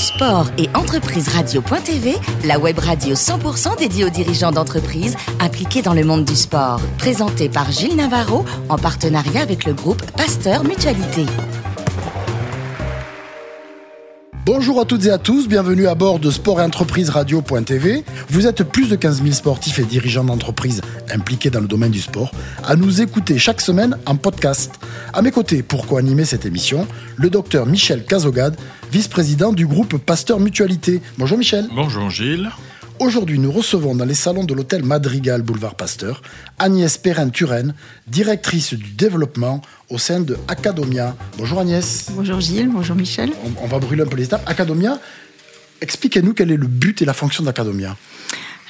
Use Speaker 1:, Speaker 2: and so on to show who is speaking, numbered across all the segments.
Speaker 1: Sport et entreprise radio.tv, la web radio 100% dédiée aux dirigeants d'entreprises impliqués dans le monde du sport. Présentée par Gilles Navarro en partenariat avec le groupe Pasteur Mutualité.
Speaker 2: Bonjour à toutes et à tous, bienvenue à bord de Sport et Entreprise Radio.tv. Vous êtes plus de 15 000 sportifs et dirigeants d'entreprises impliqués dans le domaine du sport à nous écouter chaque semaine en podcast. À mes côtés, pour co-animer cette émission, le docteur Michel Cazogade, vice-président du groupe Pasteur Mutualité. Bonjour Michel.
Speaker 3: Bonjour Gilles.
Speaker 2: Aujourd'hui, nous recevons dans les salons de l'hôtel Madrigal Boulevard Pasteur Agnès Perrin-Turenne, directrice du développement au sein de Acadomia. Bonjour Agnès.
Speaker 4: Bonjour Gilles, bonjour Michel.
Speaker 2: On, on va brûler un peu les étapes. Acadomia, expliquez-nous quel est le but et la fonction d'Acadomia.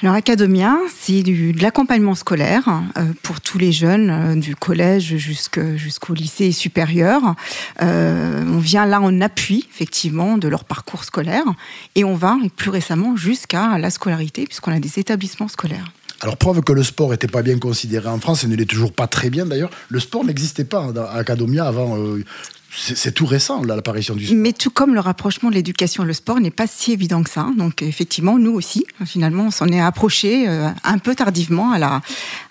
Speaker 4: Alors Academia, c'est de l'accompagnement scolaire euh, pour tous les jeunes, euh, du collège jusqu'au lycée supérieur. Euh, on vient là en appui, effectivement, de leur parcours scolaire et on va, plus récemment, jusqu'à la scolarité, puisqu'on a des établissements scolaires.
Speaker 2: Alors, preuve que le sport n'était pas bien considéré en France et ne l'est toujours pas très bien d'ailleurs, le sport n'existait pas à Acadomia avant. C'est tout récent, l'apparition du sport.
Speaker 4: Mais tout comme le rapprochement de l'éducation et le sport n'est pas si évident que ça. Donc effectivement, nous aussi, finalement, on s'en est approché euh, un peu tardivement à la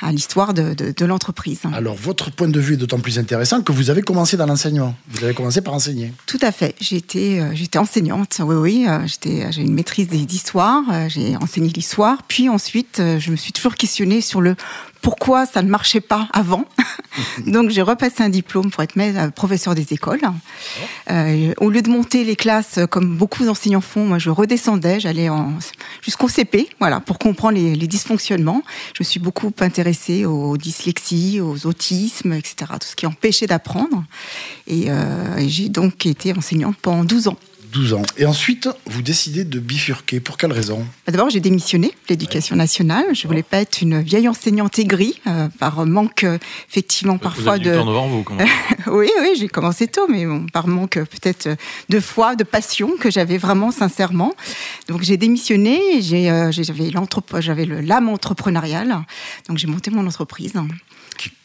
Speaker 4: à l'histoire de, de- de l'entreprise.
Speaker 2: Alors, votre point de vue est d'autant plus intéressant que vous avez commencé dans l'enseignement. Vous avez commencé par enseigner.
Speaker 4: Tout à fait. J'étais euh, j'étais enseignante. Oui, oui. euh, j'ai une maîtrise d'histoire. j'ai enseigné l'histoire. Puis ensuite, je me suis toujours questionnée sur le pourquoi ça ne marchait pas avant. Donc j'ai repassé un diplôme pour être maître- euh, professeur des écoles. Euh, au lieu de monter les classes euh, comme beaucoup d'enseignants font, moi je redescendais, j'allais jusqu'au CP, voilà, pour comprendre les, les dysfonctionnements. Je me suis beaucoup intéressée aux dyslexies, aux autismes, etc., tout ce qui empêchait d'apprendre. Et, euh, et j'ai donc été enseignante pendant 12 ans.
Speaker 2: 12 ans. Et ensuite, vous décidez de bifurquer. Pour quelle raison?
Speaker 4: Bah, D'abord, j'ai démissionné de l'éducation nationale. Je voulais pas être une vieille enseignante aigrie, euh, par manque, euh, effectivement,
Speaker 3: vous
Speaker 4: parfois
Speaker 3: avez
Speaker 4: de.
Speaker 3: du temps devant vous. quand même.
Speaker 4: oui, oui, j'ai commencé tôt, mais bon, par manque euh, peut-être euh, de foi, de passion que j'avais vraiment sincèrement. Donc j'ai démissionné, euh, j'avais l'entrep- j'avais le- l'âme entrepreneuriale, donc j'ai monté mon entreprise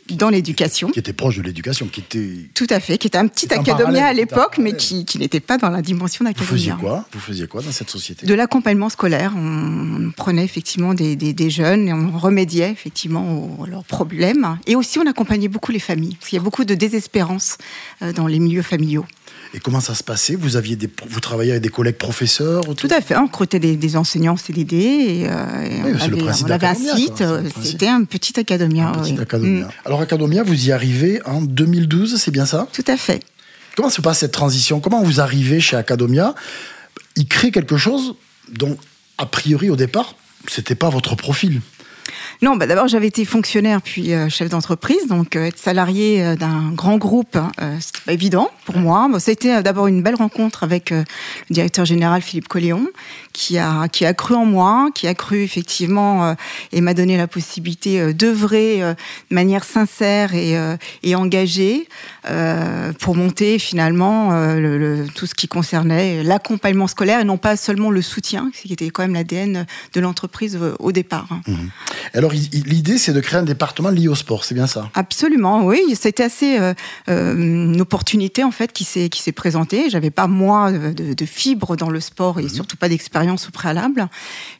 Speaker 4: dans l'éducation.
Speaker 2: Qui était proche de l'éducation, qui était.
Speaker 4: Tout à fait, qui était un petit académia à l'époque, mais qui, qui n'était pas dans la dimension
Speaker 2: Vous faisiez
Speaker 4: d'académia.
Speaker 2: quoi? Vous faisiez quoi dans cette société?
Speaker 4: De l'accompagnement scolaire, on prenait effectivement des, des- des jeunes et on remédiait effectivement aux, leurs problèmes. Et aussi, on accompagnait beaucoup les familles, parce qu'il y a beaucoup de désespérance euh, dans les milieux familiaux.
Speaker 2: Et comment ça se passait? Vous aviez des, vous travailliez avec des collègues professeurs
Speaker 4: Tout à fait, on recrutait des, des enseignants CDD et, euh,
Speaker 2: Oui,
Speaker 4: on,
Speaker 2: c'est le
Speaker 4: avait, on avait un site,
Speaker 2: c'est
Speaker 4: c'était un petit académia.
Speaker 2: Un petit.
Speaker 4: Mm,
Speaker 2: Alors, Academia, vous y arrivez en 2012, c'est bien ça?
Speaker 4: Tout à fait.
Speaker 2: Comment se passe cette transition? Comment vous arrivez chez Academia? Il crée quelque chose dont, a priori, au départ, c'était pas votre profil.
Speaker 4: Non, bah d'abord j'avais été fonctionnaire puis euh, chef d'entreprise, donc euh, être salarié euh, d'un grand groupe, hein, c'était pas évident pour moi. Bon, ça a été euh, d'abord une belle rencontre avec le directeur général Philippe Colléon, qui a qui a cru en moi, qui a cru effectivement et m'a donné la possibilité d'œuvrer de manière sincère et, engagée pour monter finalement le, le- tout ce qui concernait l'accompagnement scolaire et non pas seulement le soutien, ce qui était quand même l'ADN de l'entreprise au départ. hein.
Speaker 2: Alors, l'idée, c'est de créer un département lié au sport, c'est bien ça?
Speaker 4: Absolument, oui. C'était assez euh, euh, une opportunité en fait qui s'est présentée. J'avais pas moi de, de, de fibres dans le sport et surtout pas d'expérience au préalable,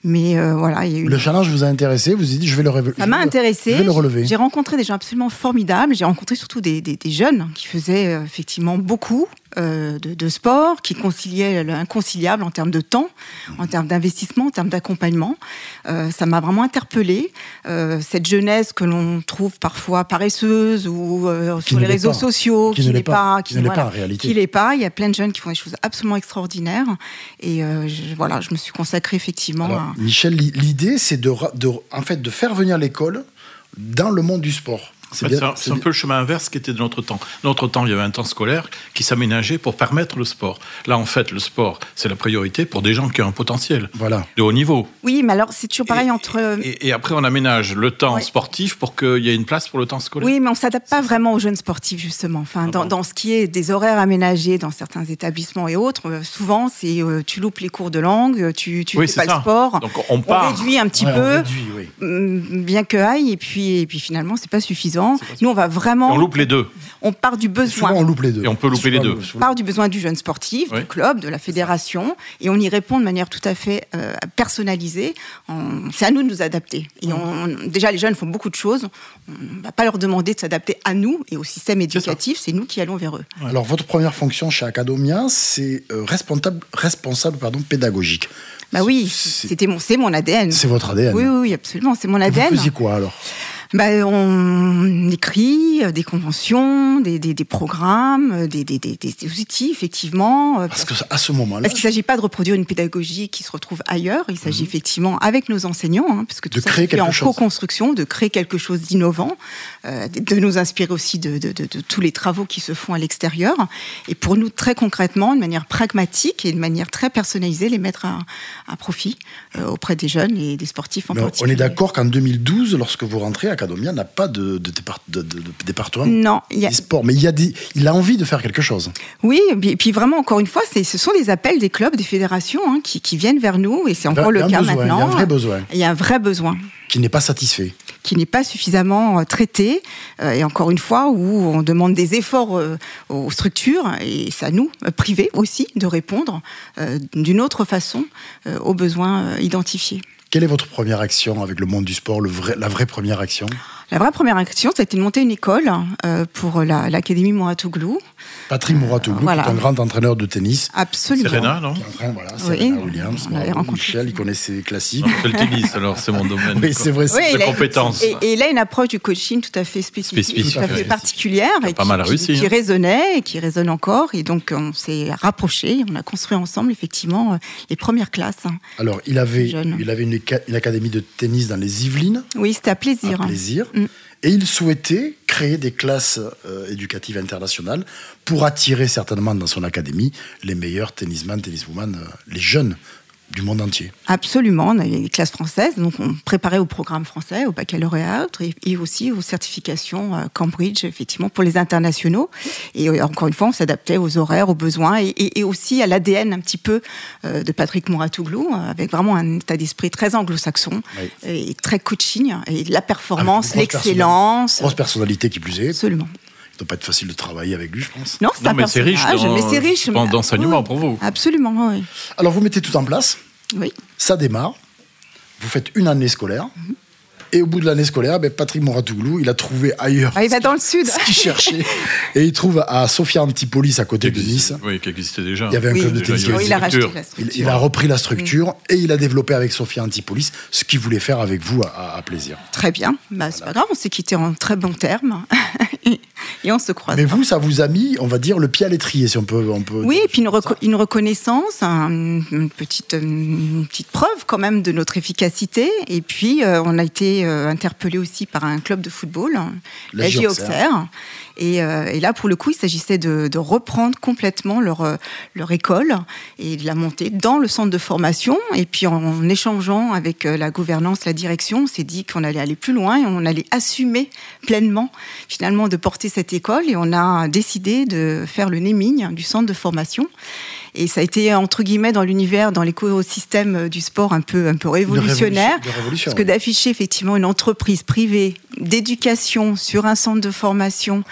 Speaker 4: mais euh, voilà, il y a eu.
Speaker 2: Le challenge vous a intéressé, vous avez dit, je vais le relever.
Speaker 4: ça m'a intéressé.
Speaker 2: Je vais le relever.
Speaker 4: J'ai rencontré des gens absolument formidables. J'ai rencontré surtout des, des, des jeunes qui faisaient euh, effectivement beaucoup euh, de, de sport, qui conciliaient l'inconciliable en termes de temps, en termes d'investissement, en termes d'accompagnement. Euh, ça m'a vraiment interpellée. Euh, cette jeunesse que l'on trouve parfois paresseuse ou euh, sur les réseaux
Speaker 2: pas.
Speaker 4: sociaux,
Speaker 2: Qui
Speaker 4: n'est
Speaker 2: pas.
Speaker 4: pas,
Speaker 2: Qui ne l'est pas en réalité.
Speaker 4: qui l'est pas. Il y a plein de jeunes qui font des choses absolument extraordinaires. Et euh, je, voilà, je me suis consacrée effectivement
Speaker 2: Alors,
Speaker 4: à.
Speaker 2: Michel, l'i- l'idée, c'est de- en fait, de faire venir l'école dans le monde du sport.
Speaker 3: En fait, C'est un, peu le chemin inverse qui était de notre temps. Dans notre temps, il y avait un temps scolaire qui s'aménageait pour permettre le sport. Là, en fait, le sport, c'est la priorité pour des gens qui ont un potentiel
Speaker 2: Voilà.
Speaker 3: de haut niveau.
Speaker 4: Oui, mais alors c'est toujours pareil
Speaker 3: Et-
Speaker 4: entre.
Speaker 3: Et, et après, on aménage le temps
Speaker 4: Ouais.
Speaker 3: sportif pour qu'il y ait une place pour le temps scolaire.
Speaker 4: Oui, mais on s'adapte pas vraiment aux jeunes sportifs justement. Enfin,
Speaker 3: Ah
Speaker 4: dans,
Speaker 3: bon
Speaker 4: dans ce qui est des horaires aménagés dans certains établissements et autres, euh, souvent c'est euh, tu loupes les cours de langue, tu tu
Speaker 3: Oui,
Speaker 4: fais pas
Speaker 3: ça.
Speaker 4: le sport.
Speaker 3: Donc, on
Speaker 4: On
Speaker 3: part.
Speaker 4: réduit un petit
Speaker 2: Ouais, on
Speaker 4: peu.
Speaker 2: réduit, oui.
Speaker 4: mm, bien que aille, et puis, et puis finalement, c'est pas suffisant. Nous, on va vraiment.
Speaker 3: Et on loupe les deux.
Speaker 4: On part du besoin.
Speaker 2: Souvent, on loupe les deux.
Speaker 3: Et on peut louper les deux.
Speaker 4: On part du besoin du jeune sportif,
Speaker 3: Oui.
Speaker 4: du club, de la fédération, et on y répond de manière tout à fait euh, personnalisée. On- C'est à nous de nous adapter. Et on, déjà, les jeunes font beaucoup de choses. On ne va pas leur demander de s'adapter à nous et au système éducatif. C'est nous qui allons vers eux.
Speaker 2: Alors, votre première fonction chez Acadomia, c'est euh, responsable, responsable pardon, pédagogique.
Speaker 4: Bah oui, c'était mon, c'est mon ADN.
Speaker 2: C'est votre ADN.
Speaker 4: Oui, oui, oui, absolument, c'est mon
Speaker 2: Vous
Speaker 4: ADN.
Speaker 2: faisiez quoi alors?
Speaker 4: Bah, on des conventions, des, des- des programmes, euh, des, outils, effectivement. euh,
Speaker 2: Parce que à ce moment-là,
Speaker 4: Parce qu'il ne s'agit pas de reproduire une pédagogie qui se retrouve ailleurs, il s'agit effectivement avec nos enseignants, hein, parce que tout
Speaker 2: Mhm. De
Speaker 4: ça
Speaker 2: créer quelque
Speaker 4: en co-construction, de créer quelque chose d'innovant, euh, de nous inspirer aussi de, de- de- de tous les travaux qui se font à l'extérieur, et pour nous très concrètement, de manière pragmatique et de manière très personnalisée, les mettre à, à profit euh, auprès des jeunes et des sportifs en
Speaker 2: Mais on
Speaker 4: particulier.
Speaker 2: est d'accord qu'en 2012, lorsque vous rentrez, Acadomia n'a pas de, de- de- de département
Speaker 4: Non, il y a,
Speaker 2: des sports, mais il, y a des, il a envie de faire quelque chose.
Speaker 4: Oui, et puis, vraiment, encore une fois, ce sont des appels des clubs, des fédérations hein, qui, qui viennent vers nous, et c'est encore le cas
Speaker 2: besoin,
Speaker 4: maintenant.
Speaker 2: Il y a un vrai besoin
Speaker 4: Il y a un vrai besoin
Speaker 2: qui n'est pas satisfait.
Speaker 4: qui n'est pas suffisamment euh, traité, euh, et encore une fois, où on demande des efforts euh, aux structures, et c'est à nous, privés aussi, de répondre euh, d'une autre façon aux besoins identifiés.
Speaker 2: Quelle est votre première action avec le monde du sport, le vrai, la vraie première action?
Speaker 4: La vraie première action, ça a été de monter une école euh, pour la- l'Académie Mouratoglou.
Speaker 2: Patrick Mouratoglou,
Speaker 4: voilà.
Speaker 2: qui est un grand entraîneur de tennis,
Speaker 4: Absolument.
Speaker 3: Serena, non
Speaker 2: qui train, voilà,
Speaker 4: Oui,
Speaker 2: Serena Williams,
Speaker 4: rencontré.
Speaker 2: Michel, il connaît ses classiques.
Speaker 3: C'est le tennis, alors c'est mon domaine.
Speaker 2: Oui, c'est vrai.
Speaker 4: Oui,
Speaker 2: c'est-
Speaker 3: de compétences.
Speaker 4: Et, et il a une approche du coaching tout à fait spécifique,
Speaker 3: Spécifique,
Speaker 4: tout à fait particulière,
Speaker 3: Qui
Speaker 4: et
Speaker 3: pas
Speaker 4: qui,
Speaker 3: mal
Speaker 4: qui-
Speaker 3: réussi,
Speaker 4: qui
Speaker 3: hein.
Speaker 4: résonnait et qui résonne encore. Et donc on s'est rapprochés, on a construit ensemble effectivement euh, les premières classes.
Speaker 2: Alors, il avait, il avait une, une académie de tennis dans les Yvelines,
Speaker 4: Oui, c'était à plaisir.
Speaker 2: à plaisir,
Speaker 4: Mm.
Speaker 2: et il souhaitait créer des classes euh, éducatives internationales pour attirer certainement dans son académie les meilleurs tennisman, tenniswoman, euh, les jeunes du monde entier.
Speaker 4: Absolument, on avait des classes françaises, donc on préparait au programme français, au baccalauréat, et, aussi aux certifications euh, Cambridge, effectivement, pour les internationaux. Et encore une fois, on s'adaptait aux horaires, aux besoins, et, et- et aussi à l'ADN un petit peu euh, de Patrick Mouratoglou, euh, avec vraiment un état d'esprit très anglo-saxon,
Speaker 2: Oui.
Speaker 4: et très coaching, et la performance, l'excellence.
Speaker 2: Grosse personnalité qui plus est.
Speaker 4: Absolument.
Speaker 2: Ne doit pas être facile de travailler avec lui, je pense.
Speaker 4: Non, c'est un
Speaker 3: mais c'est riche dans-
Speaker 4: mais c'est riche.
Speaker 3: pense, d'enseignement
Speaker 4: Oui,
Speaker 3: pour vous.
Speaker 4: Absolument, oui.
Speaker 2: Alors, vous mettez tout en place,
Speaker 4: oui.
Speaker 2: ça démarre, vous faites une année scolaire, et au bout de l'année scolaire, ben, Patrick Mouratoglou, il a trouvé ailleurs
Speaker 4: Ah, il va dans le sud.
Speaker 2: ce qu'il cherchait, et il trouve à Sofia Antipolis, à côté de Nice,
Speaker 3: Oui, qui existait déjà.
Speaker 2: il y avait un
Speaker 4: Oui.
Speaker 2: club de tennis.
Speaker 3: il
Speaker 4: a
Speaker 2: Il, il repris la structure et il a développé avec Sophia Antipolis ce qu'il voulait faire avec vous à, à plaisir.
Speaker 4: Très bien. Bah, c'est pas grave, on s'est quitté en très bons termes. et, et on se croise.
Speaker 2: Mais vous, ça vous a mis, on va dire, le pied à l'étrier, si on peut. On peut
Speaker 4: Oui, et puis une, reco- une reconnaissance, un- une, petite, une petite preuve quand même de notre efficacité. Et puis, euh, on a été euh, interpellé aussi par un club de football,
Speaker 2: La
Speaker 4: la. Et, euh, et là, pour le coup, il s'agissait de, de reprendre complètement leur, euh, leur école et de la monter dans le centre de formation. Et puis, en, échangeant avec euh, la gouvernance, la direction, on s'est dit qu'on allait aller plus loin et on allait assumer pleinement, finalement, de porter cette école. Et on a décidé de faire le naming du centre de formation. Et ça a été, entre guillemets, dans l'univers, dans l'écosystème du sport, un peu, un peu révolutionnaire.
Speaker 2: révolution- de révolution,
Speaker 4: Parce que d'afficher effectivement une entreprise privée d'éducation sur un centre de formation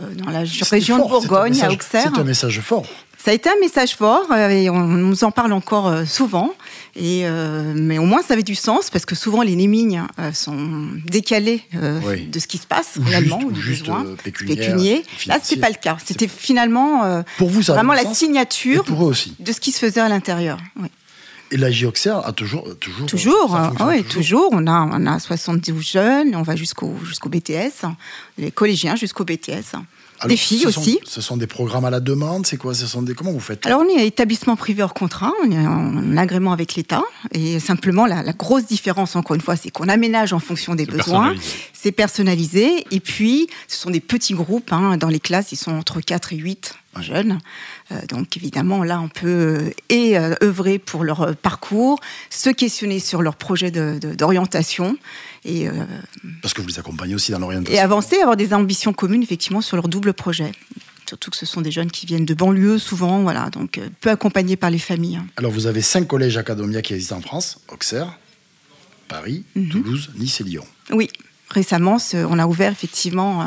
Speaker 4: euh, dans la région de
Speaker 2: fort,
Speaker 4: Bourgogne,
Speaker 2: message-
Speaker 4: à Auxerre.
Speaker 2: C'est un message fort.
Speaker 4: Ça a été un message fort euh, et on nous en parle encore euh, souvent. Et, euh, mais au moins, ça avait du sens parce que souvent, les namings euh, sont décalés euh,
Speaker 2: Oui.
Speaker 4: de ce qui se passe
Speaker 2: Ou
Speaker 4: réellement,
Speaker 2: juste-
Speaker 4: ou du
Speaker 2: juste,
Speaker 4: besoin pécunier. Là,
Speaker 2: financier.
Speaker 4: c'est pas le cas. C'était finalement
Speaker 2: Pour vous, ça
Speaker 4: vraiment la
Speaker 2: sens.
Speaker 4: signature
Speaker 2: Et pour eux aussi.
Speaker 4: de ce qui se faisait à l'intérieur. Oui.
Speaker 2: Et la. Auxerre a toujours. Toujours.
Speaker 4: Toujours, euh, oui, toujours. On a, on a 72 jeunes, on va jusqu'au jusqu'au BTS, les collégiens jusqu'au BTS.
Speaker 2: Alors,
Speaker 4: des filles
Speaker 2: ce sont-
Speaker 4: aussi.
Speaker 2: ce sont des programmes à la demande, c'est quoi Ce sont des comment vous faites
Speaker 4: Alors, on est établissement privé hors contrat, on est en agrément avec l'État. Et simplement, la, la grosse différence, encore une fois, c'est qu'on aménage en fonction des besoins.
Speaker 3: personnalisé.
Speaker 4: C'est personnalisé. Et puis, ce sont des petits groupes. hein. Dans les classes, ils sont entre 4 et 8 jeunes. Euh, donc, évidemment, là, on peut euh, et euh, œuvrer pour leur parcours, se questionner sur leur projet d'orientation. et,
Speaker 2: Parce que vous les accompagnez aussi dans
Speaker 4: et
Speaker 2: l'orientation.
Speaker 4: avancer, avoir des ambitions communes effectivement sur leur double projet. Surtout que ce sont des jeunes qui viennent de banlieue souvent, voilà, donc peu accompagnés par les familles. hein.
Speaker 2: Alors vous avez cinq collèges Academia qui existent en France Auxerre, Paris, Toulouse, Nice et Lyon.
Speaker 4: Oui, récemment, on a ouvert effectivement euh,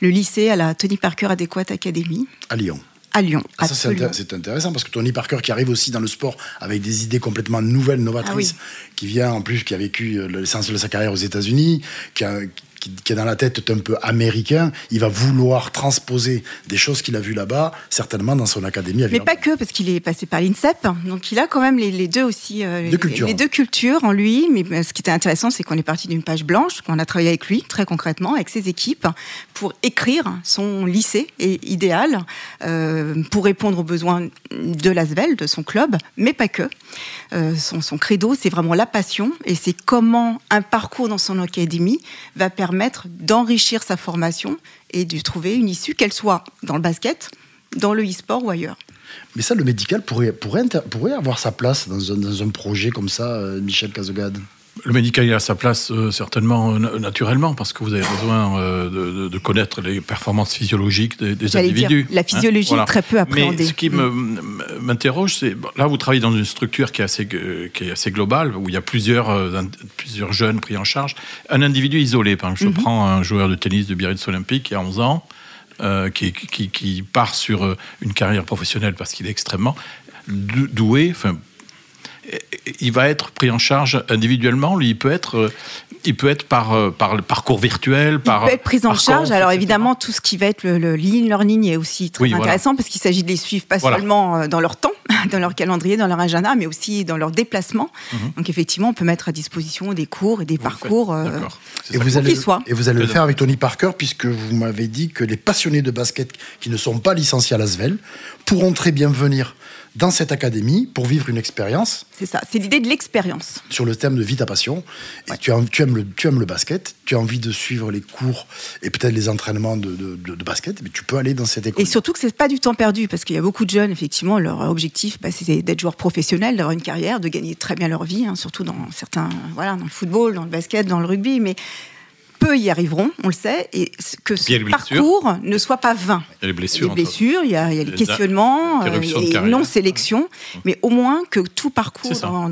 Speaker 4: le lycée à la Tony Parker Adéquate Academy.
Speaker 2: À Lyon
Speaker 4: à Lyon.
Speaker 2: Ah, ça, c'est intéressant parce que Tony Parker qui arrive aussi dans le sport avec des idées complètement nouvelles, novatrices, ah qui vient en plus, qui a vécu l'essentiel de sa carrière aux États-Unis, qui qui, est dans la tête un peu américain, il va vouloir transposer des choses qu'il a vues là-bas, certainement dans son académie.
Speaker 4: Mais pas que, parce qu'il est passé par l'INSEP, donc il a quand même les, deux aussi, euh, les, deux cultures en lui. Mais euh, ce qui était intéressant, c'est qu'on est parti d'une page blanche, qu'on a travaillé avec lui très concrètement, avec ses équipes, pour écrire son lycée idéal, euh, pour répondre aux besoins de l'Asvel, de son club, mais pas que. son, son credo, c'est vraiment la passion, et c'est comment un parcours dans son académie va permettre permettre d'enrichir sa formation et de trouver une issue, qu'elle soit dans le basket, dans le e-sport ou ailleurs.
Speaker 2: Mais ça, le médical pourrait, pourrait, pourrait avoir sa place dans un, dans un projet comme ça, euh, Michel Cazogade
Speaker 3: le médical a sa place euh, certainement euh, naturellement parce que vous avez besoin euh, de, connaître les performances physiologiques des, individus.
Speaker 4: la physiologie est très peu appréhendée.
Speaker 3: Mais ce qui mm. m'interroge, c'est là vous travaillez dans une structure qui est assez, qui est assez globale où il y a plusieurs, plusieurs jeunes pris en charge. Un individu isolé, par exemple, je mm-hmm. prends un joueur de tennis de Biarritz Olympique qui a 11 ans. qui, qui, qui, part sur une carrière professionnelle parce qu'il est extrêmement doué, enfin il va être pris en charge individuellement. Lui, il peut être, euh, il peut être par, euh, par le parcours virtuel. Par,
Speaker 4: il peut être pris en charge. Alors évidemment, tout ce qui va être le, le learning est aussi très intéressant parce qu'il s'agit de les suivre pas seulement euh, dans leur temps, dans leur calendrier, dans leur agenda, mais aussi dans leur déplacement. Mhm. Donc effectivement, on peut mettre à disposition des cours et des parcours.
Speaker 2: et, vous allez, et vous allez le faire avec Tony Parker puisque vous m'avez dit que les passionnés de basket qui ne sont pas licenciés à l'ASVEL pourront très bien venir dans cette académie pour vivre une expérience.
Speaker 4: C'est ça, c'est l'idée de l'expérience.
Speaker 2: Sur le thème de vie ta passion. Et tu, aimes le, tu aimes le basket, tu as envie de suivre les cours et peut-être les entraînements de, de, basket, mais tu peux aller dans cette école.
Speaker 4: Et surtout que c'est pas du temps perdu, parce qu'il y a beaucoup de jeunes, effectivement, leur objectif, bah, c'est d'être joueur professionnel, d'avoir une carrière, de gagner très bien leur vie, hein, surtout dans certains, voilà, dans le football, dans le basket, dans le rugby, mais peu y arriveront, on le sait, et que ce parcours ne soit pas vain.
Speaker 3: Il y a les blessures.
Speaker 4: Les blessures, il y a, les questionnements, euh, et non-sélection, mais au moins que tout parcours, dans,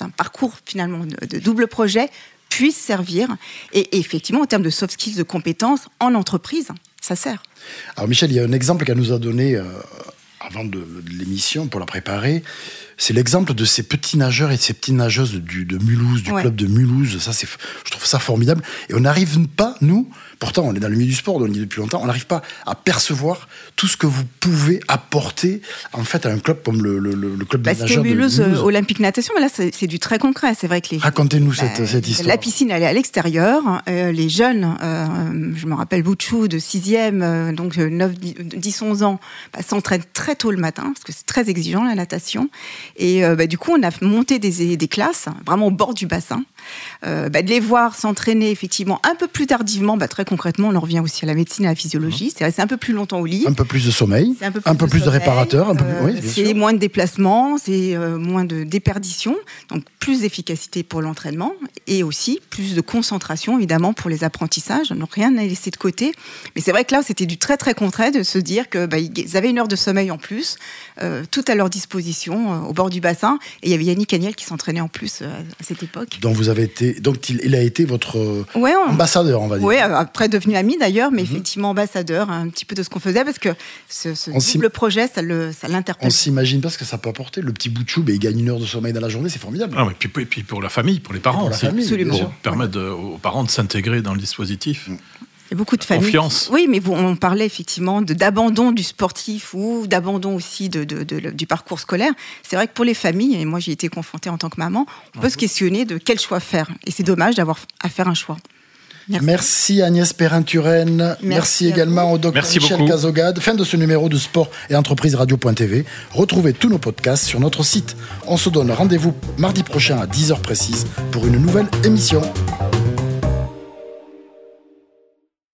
Speaker 4: un, parcours finalement de, double projet, puisse servir. Et, effectivement, en termes de soft skills, de compétences, en entreprise, ça sert.
Speaker 2: Alors Michel, il y a un exemple qu'elle nous a donné euh, avant de l'émission pour la préparer c'est l'exemple de ces petits nageurs et de ces petites nageuses du, de Mulhouse, du club de Mulhouse. Ça, c'est, je trouve ça formidable. Et on n'arrive pas, nous, pourtant on est dans le milieu du sport, on y est depuis longtemps, on n'arrive pas à percevoir tout ce que vous pouvez apporter en fait à un club comme le, le, club bah, de nageurs
Speaker 4: Mulhouse, de Mulhouse. Euh, Olympique Natation, mais là c'est, du très concret. C'est vrai que les
Speaker 2: racontez-nous cette, bah, cette, histoire.
Speaker 4: La piscine elle est à l'extérieur. Euh, les jeunes, euh, je me rappelle Bouchou de 6e, donc 9, 10, 11 ans, bah, s'entraînent très tôt le matin parce que c'est très exigeant la natation. Et euh, bah, du coup, on a monté des, des, classes vraiment au bord du bassin. Euh, bah, de les voir s'entraîner effectivement un peu plus tardivement, bah, très concrètement, on en revient aussi à la médecine et à la physiologie. Mmh. C'est rester un peu plus longtemps au lit.
Speaker 2: Un peu plus de sommeil. Un peu plus, de, réparateurs.
Speaker 4: Euh, c'est moins de déplacements, c'est moins de déperdition. Donc plus d'efficacité pour l'entraînement et aussi plus de concentration évidemment pour les apprentissages. Donc rien à laisser de côté. Mais c'est vrai que là, c'était du très très concret de se dire que ils avaient une heure de sommeil en plus, tout à leur disposition au bord du bassin. Et il y avait Yannick Agnel qui s'entraînait en plus euh, à cette époque.
Speaker 2: Donc vous avez été, donc il, a été votre ambassadeur, on va dire.
Speaker 4: Oui, après devenu ami d'ailleurs, mais mhm. effectivement ambassadeur un petit peu de ce qu'on faisait parce que ce, ce double projet, ça l'interpelle.
Speaker 2: On s'imagine pas ce que ça peut apporter. Le petit bout de chou, il gagne une heure de sommeil dans la journée, c'est formidable.
Speaker 3: Ah, et, puis, pour la famille, pour les parents, pour la famille, pour permettre aux parents de s'intégrer dans le dispositif. Mm
Speaker 4: beaucoup de familles. Confiance. Oui, mais on parlait effectivement d'abandon du sportif ou d'abandon aussi de, du parcours scolaire. C'est vrai que pour les familles, et moi j'ai été confrontée en tant que maman, on peut se questionner de quel choix faire. Et c'est dommage d'avoir à faire un choix.
Speaker 2: Merci. Agnès Perrin-Turenne. Merci, également au docteur Michel Cazogade. Fin de ce numéro de Sport et Entreprise Radio.tv. Retrouvez tous nos podcasts sur notre site. On se donne rendez-vous mardi prochain à 10h précise pour une nouvelle émission.